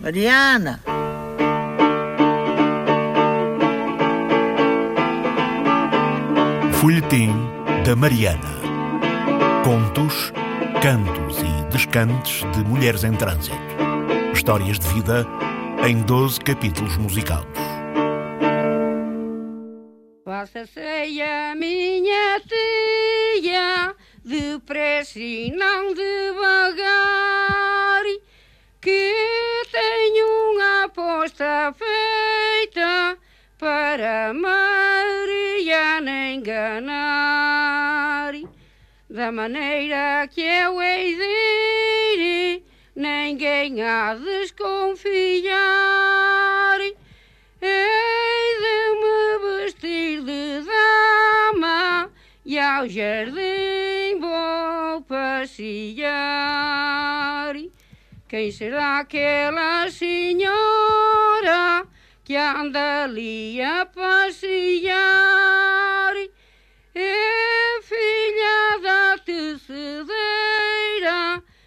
Mariana! Folhetim da Mariana. Contos, cantos e descantes de mulheres em trânsito. Histórias de vida em 12 capítulos musicados. Faça-se a minha tia, depressa e não devagar, feita para Mariana enganar. Da maneira que eu hei de ir, ninguém há de desconfiar. Hei de me vestir de dama e ao jardim vou passear. Quem será aquela senhora que anda ali a passear? É filha da tecedeira,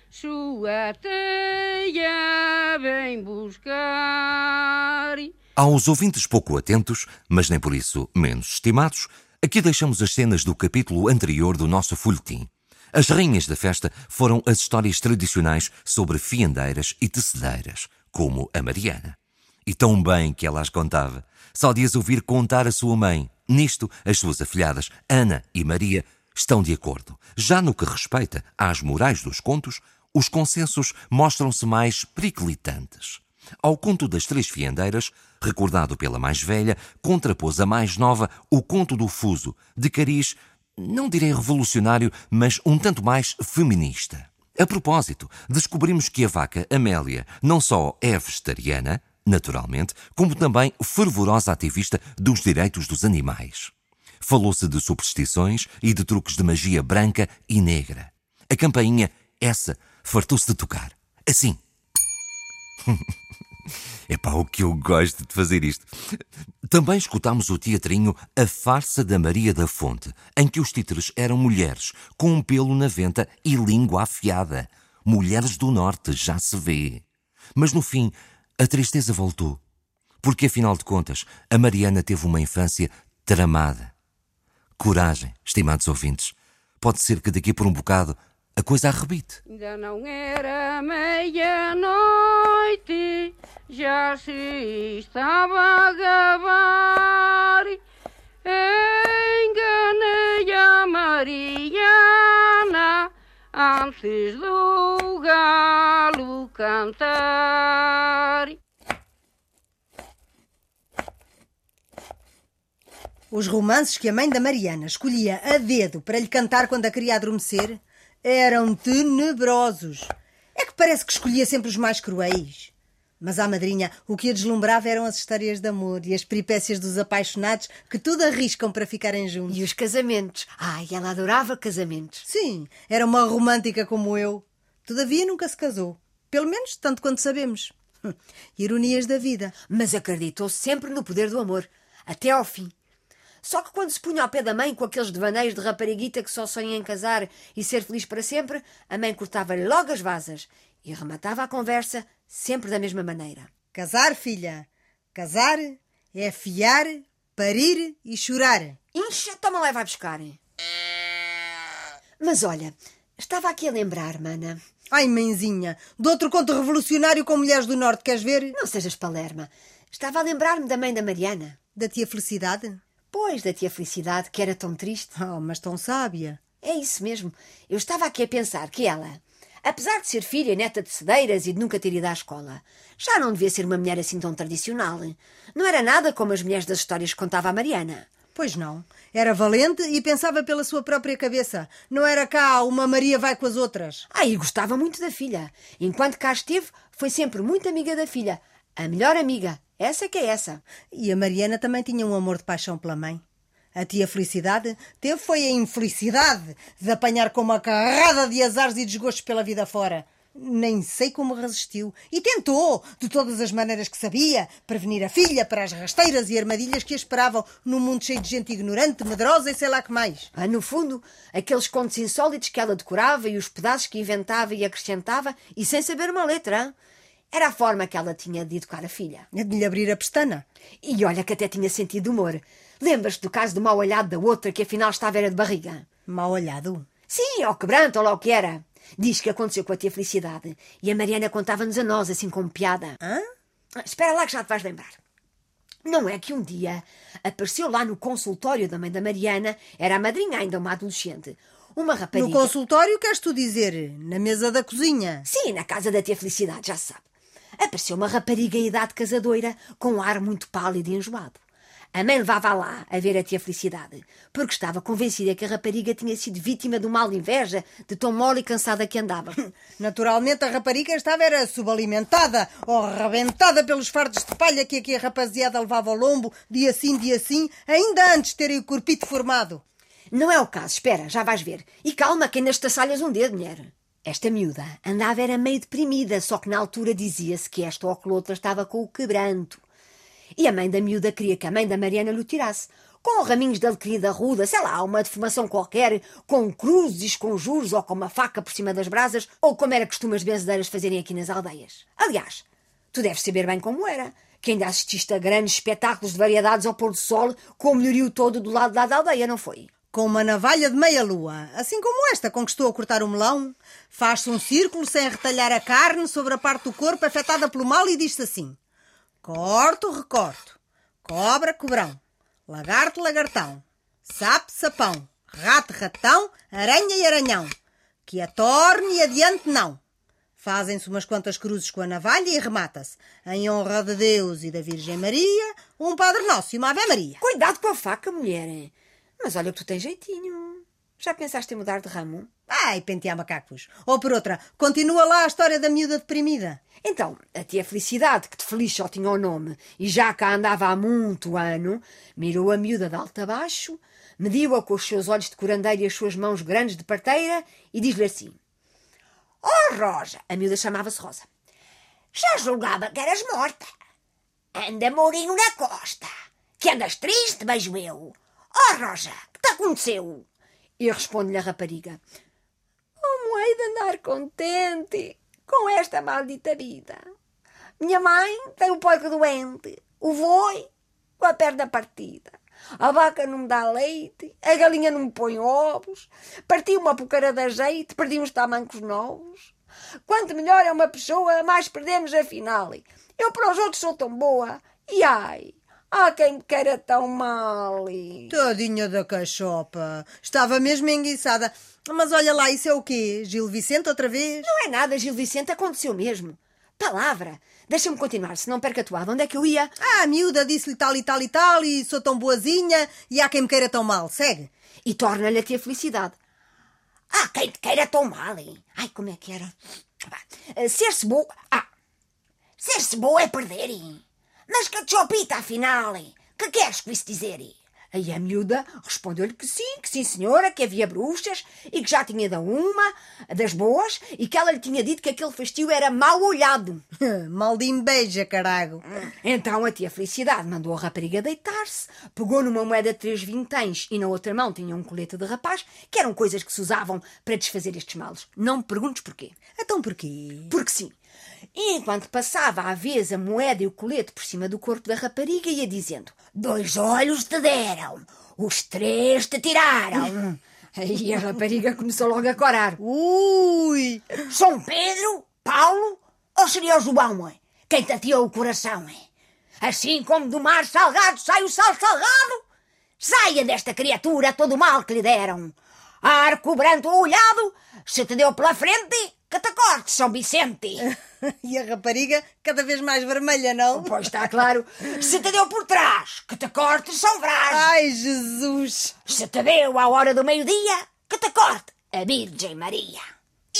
sua teia vem buscar. Aos ouvintes pouco atentos, mas nem por isso menos estimados, aqui deixamos as cenas do capítulo anterior do nosso folhetim. As rainhas da festa foram as histórias tradicionais sobre fiandeiras e tecedeiras, como a Mariana. E tão bem que ela as contava. Só de as ouvir contar a sua mãe. Nisto, as suas afilhadas, Ana e Maria, estão de acordo. Já no que respeita às morais dos contos, os consensos mostram-se mais periclitantes. Ao conto das três fiandeiras, recordado pela mais velha, contrapôs a mais nova o conto do fuso, de cariz, não direi revolucionário, mas um tanto mais feminista. A propósito, descobrimos que a vaca Amélia não só é vegetariana, naturalmente, como também fervorosa ativista dos direitos dos animais. Falou-se de superstições e de truques de magia branca e negra. A campainha, essa, fartou-se de tocar. Assim. Epá, o que eu gosto de fazer isto. Também escutámos o teatrinho A Farsa da Maria da Fonte, em que os títeres eram mulheres, com um pelo na venta e língua afiada. Mulheres do Norte, já se vê. Mas no fim, a tristeza voltou. Porque, afinal de contas, a Mariana teve uma infância tramada. Coragem, estimados ouvintes. Pode ser que daqui por um bocado a coisa arrebite. Ainda não era meia-noite, já se estava a gabar. Enganei a Mariana antes do galo cantar. Os romances que a mãe da Mariana escolhia a dedo para lhe cantar quando a queria adormecer eram tenebrosos. É que parece que escolhia sempre os mais cruéis. Mas à madrinha o que a deslumbrava eram as histórias de amor e as peripécias dos apaixonados que tudo arriscam para ficarem juntos. E os casamentos. Ai, ela adorava casamentos. Sim, era uma romântica como eu. Todavia nunca se casou. Pelo menos tanto quanto sabemos. Ironias da vida. Mas acreditou sempre no poder do amor. Até ao fim. Só que quando se punha ao pé da mãe com aqueles devaneios de rapariguita que só sonha em casar e ser feliz para sempre, a mãe cortava-lhe logo as vasas e rematava a conversa sempre da mesma maneira. Casar, filha. Casar é fiar, parir e chorar. Incha, toma lá e vai buscar. Mas olha, estava aqui a lembrar, mana. Ai, mãezinha, de outro conto revolucionário com mulheres do Norte, queres ver? Não sejas palerma. Estava a lembrar-me da mãe da Mariana. Da tia Felicidade? Pois, da tia Felicidade, que era tão triste. Oh, mas tão sábia. É isso mesmo. Eu estava aqui a pensar que ela, apesar de ser filha e neta de cedeiras e de nunca ter ido à escola, já não devia ser uma mulher assim tão tradicional. Não era nada como as mulheres das histórias que contava a Mariana. Pois não. Era valente e pensava pela sua própria cabeça. Não era cá uma Maria vai com as outras. Ah, e gostava muito da filha. Enquanto cá esteve, foi sempre muito amiga da filha. A melhor amiga. Essa que é essa. E a Mariana também tinha um amor de paixão pela mãe. A tia Felicidade teve foi a infelicidade de apanhar com uma carrada de azares e desgostos pela vida fora. Nem sei como resistiu. E tentou, de todas as maneiras que sabia, prevenir a filha para as rasteiras e armadilhas que a esperavam num mundo cheio de gente ignorante, medrosa e sei lá que mais. Ah, no fundo, aqueles contos insólitos que ela decorava e os pedaços que inventava e acrescentava e sem saber uma letra. Hein? Era a forma que ela tinha de educar a filha. É de lhe abrir a pestana. E olha que até tinha sentido humor. Lembras-te do caso do mau olhado da outra que afinal estava era de barriga? Mal olhado. Sim, ao quebranto, ou lá o que era. Diz que aconteceu com a tia Felicidade. E a Mariana contava-nos a nós, assim com piada. Hã? Espera lá que já te vais lembrar. Não é que um dia apareceu lá no consultório da mãe da Mariana, era a madrinha ainda, uma adolescente, uma rapariga. No consultório, queres tu dizer? Na mesa da cozinha. Sim, na casa da tia Felicidade, já se sabe. Apareceu uma rapariga em idade casadoira, com um ar muito pálido e enjoado. A mãe levava lá a ver a tia Felicidade, porque estava convencida que a rapariga tinha sido vítima de uma inveja de tão mole e cansada que andava. Naturalmente, a rapariga estava era subalimentada ou arrebentada pelos fardos de palha que aqui a rapaziada levava ao lombo, dia sim, dia sim, ainda antes de terem o corpito formado. Não é o caso, espera, já vais ver. E calma, que ainda estaçalhas um dedo, mulher. Esta miúda andava era meio deprimida, só que na altura dizia-se que esta ou que outra estava com o quebranto. E a mãe da miúda queria que a mãe da Mariana lhe tirasse. Com raminhos de alecrim da ruda, sei lá, uma deformação qualquer, com cruzes, com juros ou com uma faca por cima das brasas, ou como era costume as benzedeiras fazerem aqui nas aldeias. Aliás, tu deves saber bem como era, que ainda assististe a grandes espetáculos de variedades ao pôr do sol, com o melhorio todo do lado da aldeia, não foi? Com uma navalha de meia-lua, assim como esta com que estou a cortar o melão, faz-se um círculo sem retalhar a carne sobre a parte do corpo afetada pelo mal e diz-se assim: Corto, recorto, cobra, cobrão, lagarto, lagartão, sapo, sapão, rato, ratão, aranha e aranhão, que a torne e adiante não. Fazem-se umas quantas cruzes com a navalha e remata-se, em honra de Deus e da Virgem Maria, um Padre Nosso e uma Ave Maria. Cuidado com a faca, mulher. Mas olha que tu tens jeitinho. Já pensaste em mudar de ramo? Ai, pentear macacos. Ou por outra, continua lá a história da miúda deprimida. Então, a tia Felicidade, que de feliz só tinha o nome e já cá andava há muito ano, mirou a miúda de alto a baixo, mediu-a com os seus olhos de curandeira e as suas mãos grandes de parteira e diz-lhe assim: Oh, Rosa! A miúda chamava-se Rosa. Já julgava que eras morta. Anda, Mourinho na costa. Que andas triste, beijo eu. Oh, Rosa, que te aconteceu? E responde-lhe a rapariga: Como hei de andar contente com esta maldita vida? Minha mãe tem o porco doente, o boi com a perna partida. A vaca não me dá leite, a galinha não me põe ovos, parti uma pucara de azeite, perdi uns tamancos novos. Quanto melhor é uma pessoa, mais perdemos afinal. Eu para os outros sou tão boa, e ai, há quem me queira tão mal. Tadinha da cachopa. Estava mesmo enguiçada. Mas olha lá, isso é o quê? Gil Vicente outra vez? Não é nada, Gil Vicente, aconteceu mesmo. Palavra. Deixa-me continuar, se não perca a toada. Onde é que eu ia? Ah, a miúda disse-lhe tal e tal e tal, e sou tão boazinha, e há quem me queira tão mal. Segue. E torna-lhe a felicidade. Ah, quem te queira tão mal, hein? Ai, como é que era? Ah, Ser-se boa... Ah, ser-se boa é perder, hein? Mas que chopita, afinal? Que queres com isso dizer? Aí a miúda respondeu-lhe que sim, que sim, senhora, que havia bruxas e que já tinha dado uma, das boas, e que ela lhe tinha dito que aquele festio era mal olhado. mal de inveja, carago. Então a tia Felicidade mandou a rapariga deitar-se, pegou numa moeda de três vinténs e na outra mão tinha um colete de rapaz, que eram coisas que se usavam para desfazer estes males. Não me perguntes porquê. Então porquê? Porque sim. E enquanto passava à vez a moeda e o colete por cima do corpo da rapariga, ia dizendo: Dois olhos te deram, os três te tiraram. Aí a rapariga começou logo a corar: Ui! São Pedro? Paulo? Ou seria o João, é? Quem te ateou o coração, é? Assim como do mar salgado sai o sal salgado, saia desta criatura todo o mal que lhe deram. Arco branco olhado, se te deu pela frente, que te corte, São Vicente. E a rapariga cada vez mais vermelha, não? Pois está claro. Se te deu por trás, que te corte, São Brás. Ai, Jesus! Se te deu à hora do meio-dia, que te corte, a Virgem Maria.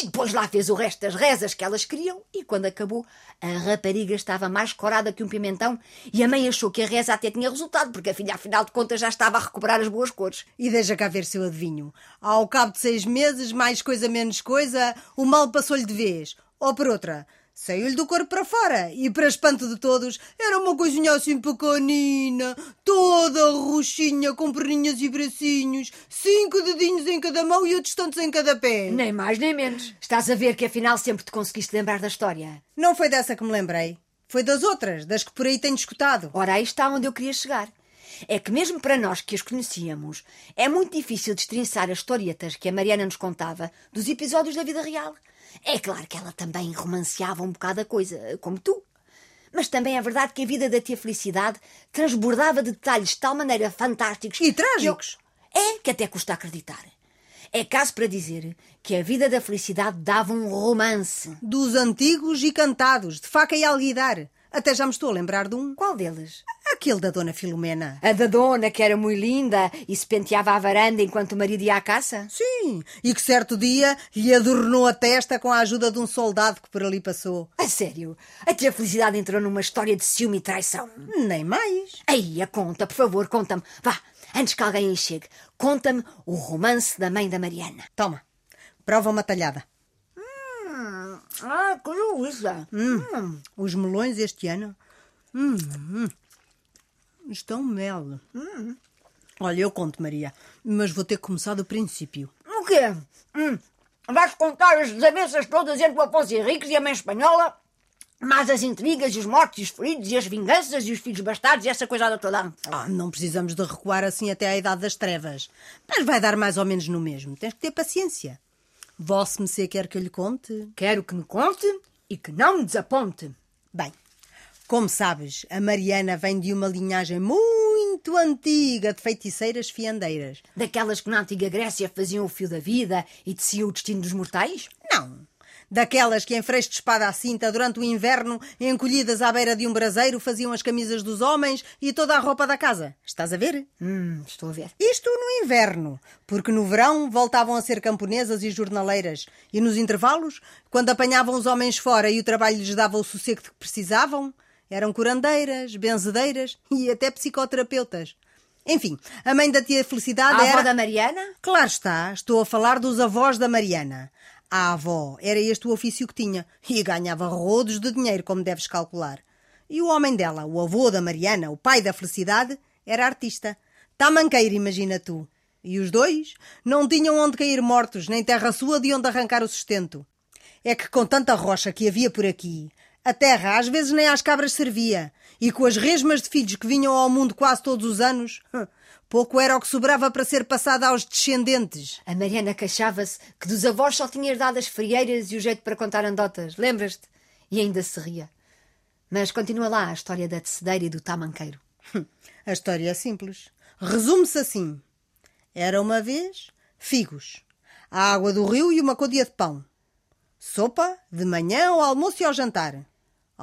E depois lá fez o resto das rezas que elas queriam, e quando acabou, a rapariga estava mais corada que um pimentão, e a mãe achou que a reza até tinha resultado, porque a filha, afinal de contas, já estava a recuperar as boas cores. E deixa cá ver se eu adivinho. Ao cabo de seis meses, mais coisa menos coisa, o mal passou-lhe de vez. Ou por outra, Saiu-lhe do corpo para fora e, para espanto de todos, era uma coisinha assim pequenina, toda roxinha, com perninhas e bracinhos, cinco dedinhos em cada mão e outros tantos em cada pé. Nem mais nem menos. Estás a ver que afinal sempre te conseguiste lembrar da história. Não foi dessa que me lembrei. Foi das outras, das que por aí tenho escutado. Ora, aí está onde eu queria chegar. É que mesmo para nós que as conhecíamos, é muito difícil destrinçar as historietas que a Mariana nos contava dos episódios da vida real. É claro que ela também romanceava um bocado a coisa, como tu. Mas também é verdade que a vida da tia Felicidade transbordava de detalhes de tal maneira fantásticos E trágicos. que eu- É que até custa acreditar. É caso para dizer que a vida da Felicidade dava um romance. Dos antigos e cantados, de faca e alguidar. Até já me estou a lembrar de um. Qual deles? Aquele da Dona Filomena. A da dona, que era muito linda e se penteava à varanda enquanto o marido ia à caça? Sim, e que certo dia lhe adornou a testa com a ajuda de um soldado que por ali passou. A sério? A tia Felicidade entrou numa história de ciúme e traição. Nem mais. Aí, a conta, por favor, conta-me. Vá, antes que alguém chegue, conta-me o romance da mãe da Mariana. Toma, prova uma talhada. Ah, que isso? Hum, Os melões este ano hum, hum, estão mel. Olha, eu conto, Maria, mas vou ter que começar do princípio. O quê? Hum, vais contar as desavenças todas entre o Afonso Henriques e a mãe espanhola? Mas as intrigas e os mortos e os feridos e as vinganças e os filhos bastardos e essa coisada toda. Ah, não precisamos de recuar assim até à idade das trevas. Mas vai dar mais ou menos no mesmo. Tens que ter paciência. Vosso Messê quer que eu lhe conte? Quero que me conte e que não me desaponte. Bem, como sabes, a Mariana vem de uma linhagem muito antiga de feiticeiras fiandeiras. Daquelas que na antiga Grécia faziam o fio da vida e teciam o destino dos mortais? Não. Daquelas que, em freixo de espada à cinta, durante o inverno, encolhidas à beira de um braseiro, faziam as camisas dos homens e toda a roupa da casa. Estás a ver? Hum, estou a ver. Isto no inverno, porque no verão voltavam a ser camponesas e jornaleiras, e nos intervalos, quando apanhavam os homens fora e o trabalho lhes dava o sossego de que precisavam, eram curandeiras, benzedeiras e até psicoterapeutas. Enfim, a mãe da tia Felicidade A era... avó da Mariana? Claro está, estou a falar dos avós da Mariana. A avó era este o ofício que tinha e ganhava rodos de dinheiro, como deves calcular. E o homem dela, o avô da Mariana, o pai da Felicidade, era artista. Tamanqueiro, imagina tu. E os dois não tinham onde cair mortos, nem terra sua de onde arrancar o sustento. É que com tanta rocha que havia por aqui, a terra às vezes nem às cabras servia, e com as resmas de filhos que vinham ao mundo quase todos os anos, pouco era o que sobrava para ser passado aos descendentes. A Mariana queixava-se que dos avós só tinha herdado as frieiras e o jeito para contar andotas. Lembras-te? E ainda se ria. Mas continua lá a história da tecedeira e do tamanqueiro. A história é simples. Resume-se assim: era uma vez figos, a água do rio e uma côdea de pão. Sopa de manhã ao almoço e ao jantar.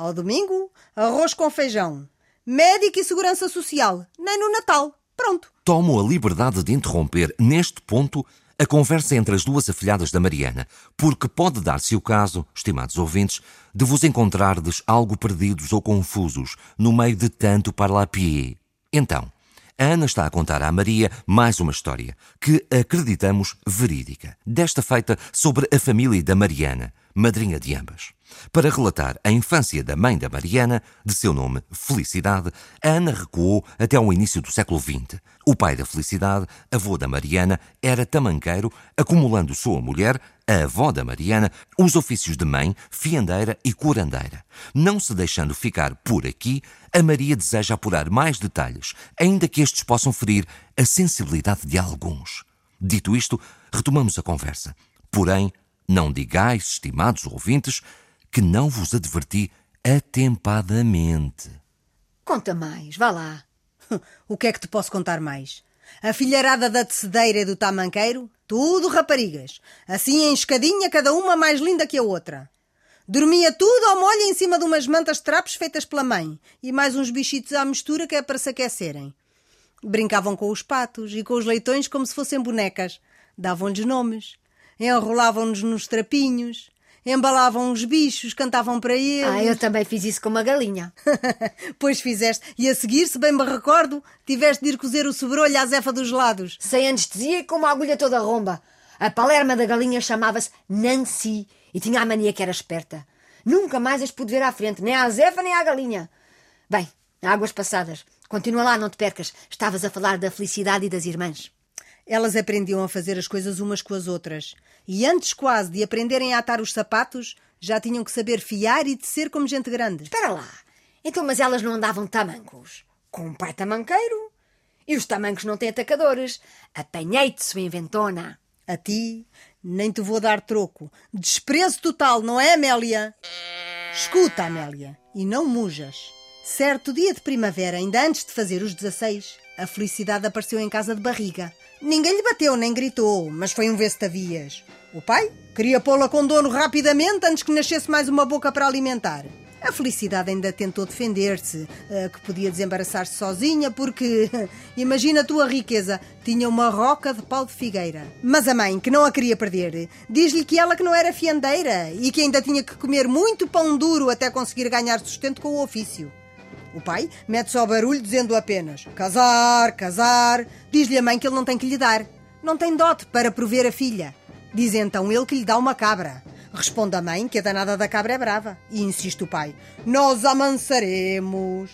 Ao domingo, arroz com feijão. Médico e segurança social. Nem no Natal. Pronto. Tomo a liberdade de interromper, neste ponto, a conversa entre as duas afilhadas da Mariana, porque pode dar-se o caso, estimados ouvintes, de vos encontrardes algo perdidos ou confusos no meio de tanto parlapié. Então, a Ana está a contar à Maria mais uma história, que acreditamos verídica, desta feita sobre a família da Mariana, madrinha de ambas. Para relatar a infância da mãe da Mariana, de seu nome Felicidade, a Ana recuou até ao início do século XX. O pai da Felicidade, avô da Mariana, era tamanqueiro, acumulando sua mulher, a avó da Mariana, os ofícios de mãe, fiandeira e curandeira. Não se deixando ficar por aqui, a Maria deseja apurar mais detalhes, ainda que estes possam ferir a sensibilidade de alguns. Dito isto, retomamos a conversa. Porém, não digais, estimados ouvintes, que não vos adverti atempadamente. Conta mais, vá lá. O que é que te posso contar mais? A filharada da tecedeira e do tamanqueiro, tudo raparigas. Assim em escadinha, cada uma mais linda que a outra. Dormia tudo ao molho em cima de umas mantas de trapos feitas pela mãe e mais uns bichitos à mistura que é para se aquecerem. Brincavam com os patos e com os leitões como se fossem bonecas. Davam-lhes nomes. Enrolavam-nos nos trapinhos. Embalavam os bichos, cantavam para eles. Ah, eu também fiz isso com uma galinha. pois fizeste. E a seguir, se bem me recordo, tiveste de ir cozer o sobrolho à zefa dos lados. Sem anestesia e com uma agulha toda romba. A palerma da galinha chamava-se Nancy e tinha a mania que era esperta. Nunca mais as pude ver à frente, nem à Zefa nem à galinha. Bem, águas passadas. Continua lá, não te percas. Estavas a falar da felicidade e das irmãs. Elas aprendiam a fazer as coisas umas com as outras. E antes quase de aprenderem a atar os sapatos, já tinham que saber fiar e tecer como gente grande. Espera lá. Então, mas elas não andavam tamancos? Com um pai tamanqueiro? E os tamancos não têm atacadores. Apanhei-te, sua inventona. A ti nem te vou dar troco. Desprezo total, não é, Amélia? Escuta, Amélia, e não mujas. Certo dia de primavera, ainda antes de fazer os 16, a felicidade apareceu em casa de barriga. Ninguém lhe bateu nem gritou, mas foi um vestavias. O pai queria pô-la com dono rapidamente antes que nascesse mais uma boca para alimentar. A Felicidade ainda tentou defender-se, eh, que podia desembaraçar-se sozinha, porque, imagina a tua riqueza, tinha uma roca de pau de figueira. Mas a mãe, que não a queria perder, diz-lhe que ela que não era fiandeira e que ainda tinha que comer muito pão duro até conseguir ganhar sustento com o ofício. O pai mete só barulho dizendo apenas casar, casar. Diz-lhe a mãe que ele não tem que lhe dar. Não tem dote para prover a filha. Diz então ele que lhe dá uma cabra. Responde a mãe que a danada da cabra é brava. E insiste o pai: Nós amansaremos.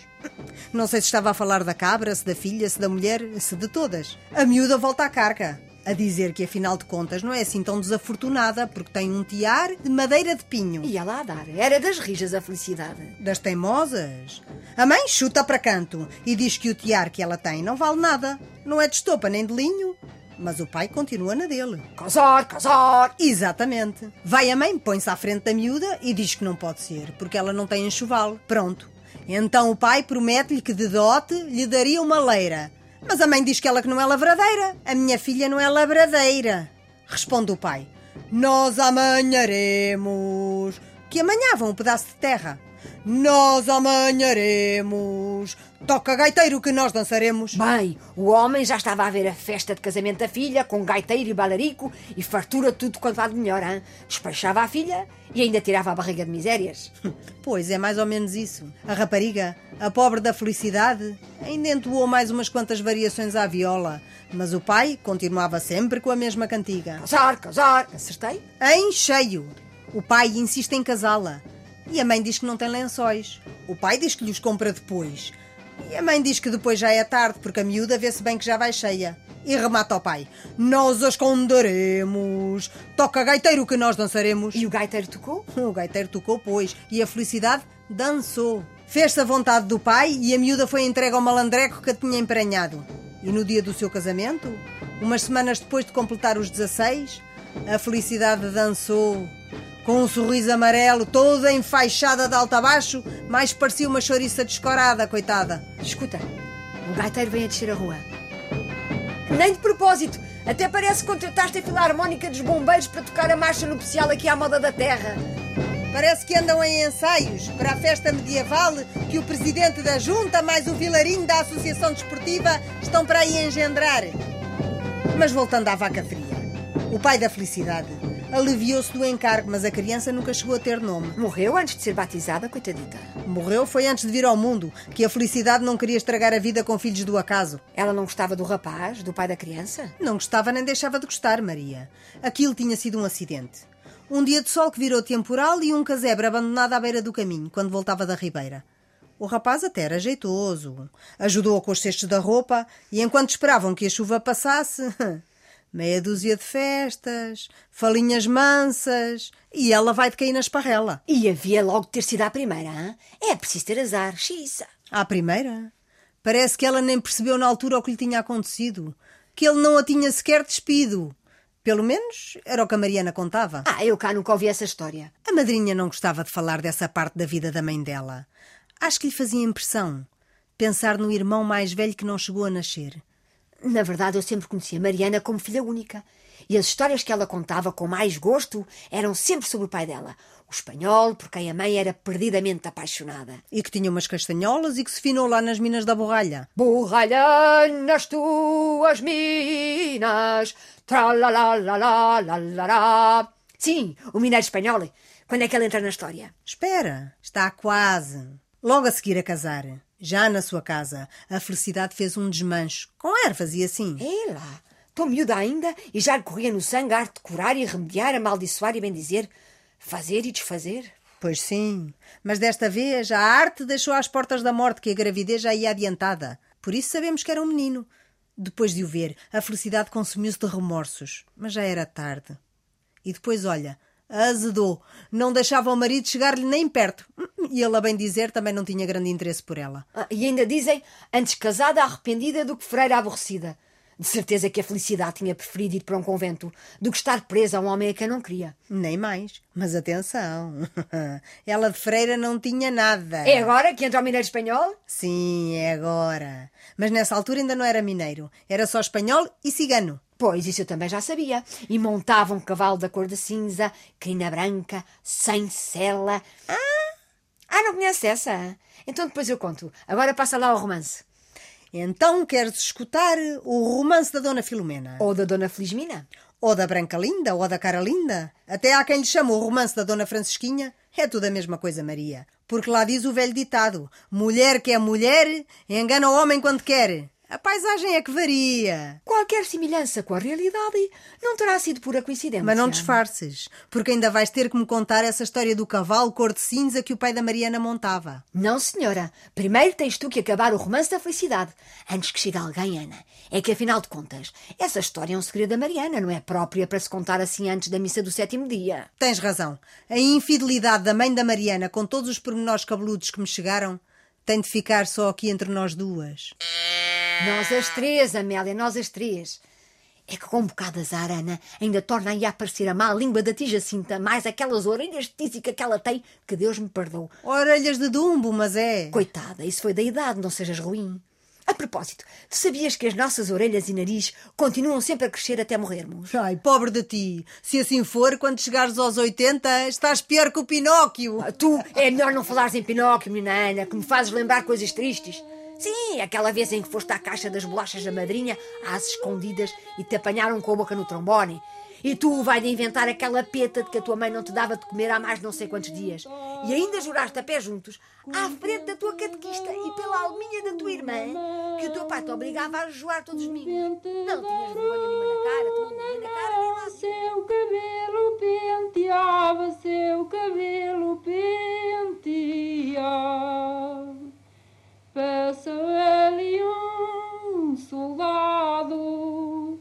Não sei se estava a falar da cabra, se da filha, se da mulher, se de todas. A miúda volta à carga. A dizer que, afinal de contas, não é assim tão desafortunada, porque tem um tiar de madeira de pinho. Ia lá a dar. Era das rijas a felicidade. Das teimosas. A mãe chuta para canto e diz que o tiar que ela tem não vale nada. Não é de estopa nem de linho. Mas o pai continua na dele. Casar, casar! Exatamente. Vai a mãe, põe-se à frente da miúda e diz que não pode ser, porque ela não tem enxoval. Pronto. Então o pai promete-lhe que de dote lhe daria uma leira. Mas a mãe diz que ela que não é lavradeira. A minha filha não é lavradeira. Responde o pai. Nós amanharemos. Que amanhavam um pedaço de terra. Nós amanharemos. Toca gaiteiro que nós dançaremos. Bem, o homem já estava a ver a festa de casamento da filha, com gaiteiro e balarico e fartura tudo quanto há de melhor, hein? Despachava a filha e ainda tirava a barriga de misérias. Pois é, mais ou menos isso. A rapariga, a pobre da felicidade, ainda entoou mais umas quantas variações à viola, mas o pai continuava sempre com a mesma cantiga. Casar, casar! Acertei? Em cheio! O pai insiste em casá-la. E a mãe diz que não tem lençóis. O pai diz que lhes compra depois. E a mãe diz que depois já é tarde, porque a miúda vê-se bem que já vai cheia. E remata ao pai: Nós a esconderemos. Toca gaiteiro que nós dançaremos. E o gaiteiro tocou? O gaiteiro tocou, pois, e a felicidade dançou. Fez-se a vontade do pai e a miúda foi entregue ao malandreco que a tinha emprenhado. E no dia do seu casamento, umas semanas depois de completar os 16, a felicidade dançou. Com um sorriso amarelo, toda enfaixada de alto a baixo, mais parecia uma chouriça descorada, coitada. Escuta, o gaiteiro vem a descer a rua. Nem de propósito. Até parece que contrataste a filarmónica dos bombeiros para tocar a marcha nupcial aqui à moda da terra. Parece que andam em ensaios para a festa medieval que o presidente da junta mais o vilarinho da Associação Desportiva estão para aí engendrar. Mas voltando à vaca fria. O pai da felicidade aliviou-se do encargo, mas a criança nunca chegou a ter nome. Morreu antes de ser batizada, coitadita. Morreu foi antes de vir ao mundo, que a felicidade não queria estragar a vida com filhos do acaso. Ela não gostava do rapaz, do pai da criança? Não gostava nem deixava de gostar, Maria. Aquilo tinha sido um acidente. Um dia de sol que virou temporal e um casebre abandonado à beira do caminho, quando voltava da ribeira. O rapaz até era jeitoso. Ajudou com os cestos da roupa e enquanto esperavam que a chuva passasse, meia dúzia de festas, falinhas mansas e ela vai de cair na esparrela. E havia logo de ter sido a primeira, hein? É preciso ter azar, xiça. À primeira? Parece que ela nem percebeu na altura o que lhe tinha acontecido. Que ele não a tinha sequer despido. Pelo menos era o que a Mariana contava. Ah, eu cá nunca ouvi essa história. A madrinha não gostava de falar dessa parte da vida da mãe dela. Acho que lhe fazia impressão pensar no irmão mais velho que não chegou a nascer. Na verdade, eu sempre conhecia Mariana como filha única. E as histórias que ela contava com mais gosto eram sempre sobre o pai dela, o espanhol, por quem a mãe era perdidamente apaixonada. E que tinha umas castanholas e que se finou lá nas minas da borralha. Borralha nas tuas minas, tralalalalalalá. Sim, o mineiro espanhol. Quando é que ele entra na história? Espera, está quase. Logo a seguir a casar, já na sua casa, a felicidade fez um desmancho. Com ervas e assim. É lá, estou miúda ainda e já lhe corria no sangue a arte de curar e remediar, amaldiçoar e bem dizer, fazer e desfazer. Pois sim, mas desta vez a arte deixou às portas da morte que a gravidez já ia adiantada. Por isso sabemos que era um menino. Depois de o ver, a felicidade consumiu-se de remorsos, mas já era tarde. E depois, olha, azedou. Não deixava o marido chegar-lhe nem perto. E ele, a bem dizer, também não tinha grande interesse por ela. Ah, e ainda dizem, antes casada arrependida do que freira aborrecida. De certeza que a felicidade tinha preferido ir para um convento do que estar presa a um homem a quem não queria. Nem mais. Mas atenção, ela de freira não tinha nada. É agora que entra o mineiro espanhol? Sim, é agora. Mas nessa altura ainda não era mineiro. Era só espanhol e cigano. Pois, isso eu também já sabia. E montava um cavalo da cor de cinza, crina branca, sem sela. Ah, ah não conhece essa? Então depois eu conto. Agora passa lá o romance. Então queres escutar o romance da Dona Filomena? Ou da Dona Felizmina? Ou da Branca Linda, ou da Cara Linda. Até há quem lhe chama o romance da Dona Francisquinha. É tudo a mesma coisa, Maria. Porque lá diz o velho ditado: mulher que é mulher, engana o homem quando quer. A paisagem é que varia. Qualquer semelhança com a realidade não terá sido pura coincidência. Mas não disfarces, porque ainda vais ter que me contar essa história do cavalo cor de cinza que o pai da Mariana montava. Não, senhora. Primeiro tens tu que acabar o romance da felicidade. Antes que chegue alguém, Ana. É que, afinal de contas, essa história é um segredo da Mariana, não é própria para se contar assim antes da missa do sétimo dia. Tens razão. A infidelidade da mãe da Mariana, com todos os pormenores cabeludos que me chegaram, tem de ficar só aqui entre nós duas. Nós as três, Amélia, nós as três. É que com um bocado de azar, Ana, ainda torna aí a aparecer a má língua da tia Jacinta, mais aquelas orelhas de tísica que ela tem, que Deus me perdoe. Orelhas de dumbo, mas é. Coitada, isso foi da idade, não sejas ruim. A propósito, tu sabias que as nossas orelhas e nariz continuam sempre a crescer até morrermos? Ai, pobre de ti. Se assim for, quando chegares aos 80, estás pior que o Pinóquio. Ah, tu, é melhor não falares em Pinóquio, menina Ana, que me fazes lembrar coisas tristes. Sim, aquela vez em que foste à caixa das bolachas da madrinha, às escondidas, e te apanharam com a boca no trombone. E tu vai de inventar aquela peta de que a tua mãe não te dava de comer há mais não sei quantos dias. E ainda juraste a pé juntos, à frente da tua catequista e pela alminha da tua irmã, que o teu pai te obrigava a jejuar todos os domingos. Não tinhas vergonha nenhuma na cara, tu nem na cara, nem lá. Seu cabelo penteava, seu cabelo penteava. Passou ali um soldado,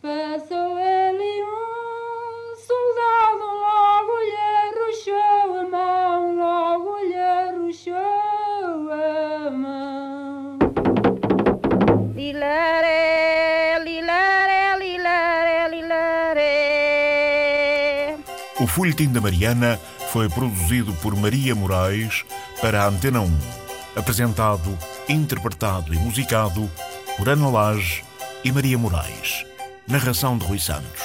passou ali um soldado, logo lhe arrochou a mão, logo lhe arrochou a mão. Lilaré, lilaré, lilaré, lilaré. O Folhetim da Mariana foi produzido por Maria Moraes para a Antena 1 apresentado, interpretado e musicado por Ana Lage e Maria Moraes. Narração de Rui Santos.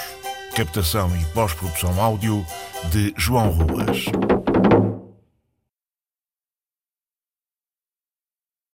Captação e pós-produção áudio de João Ruas.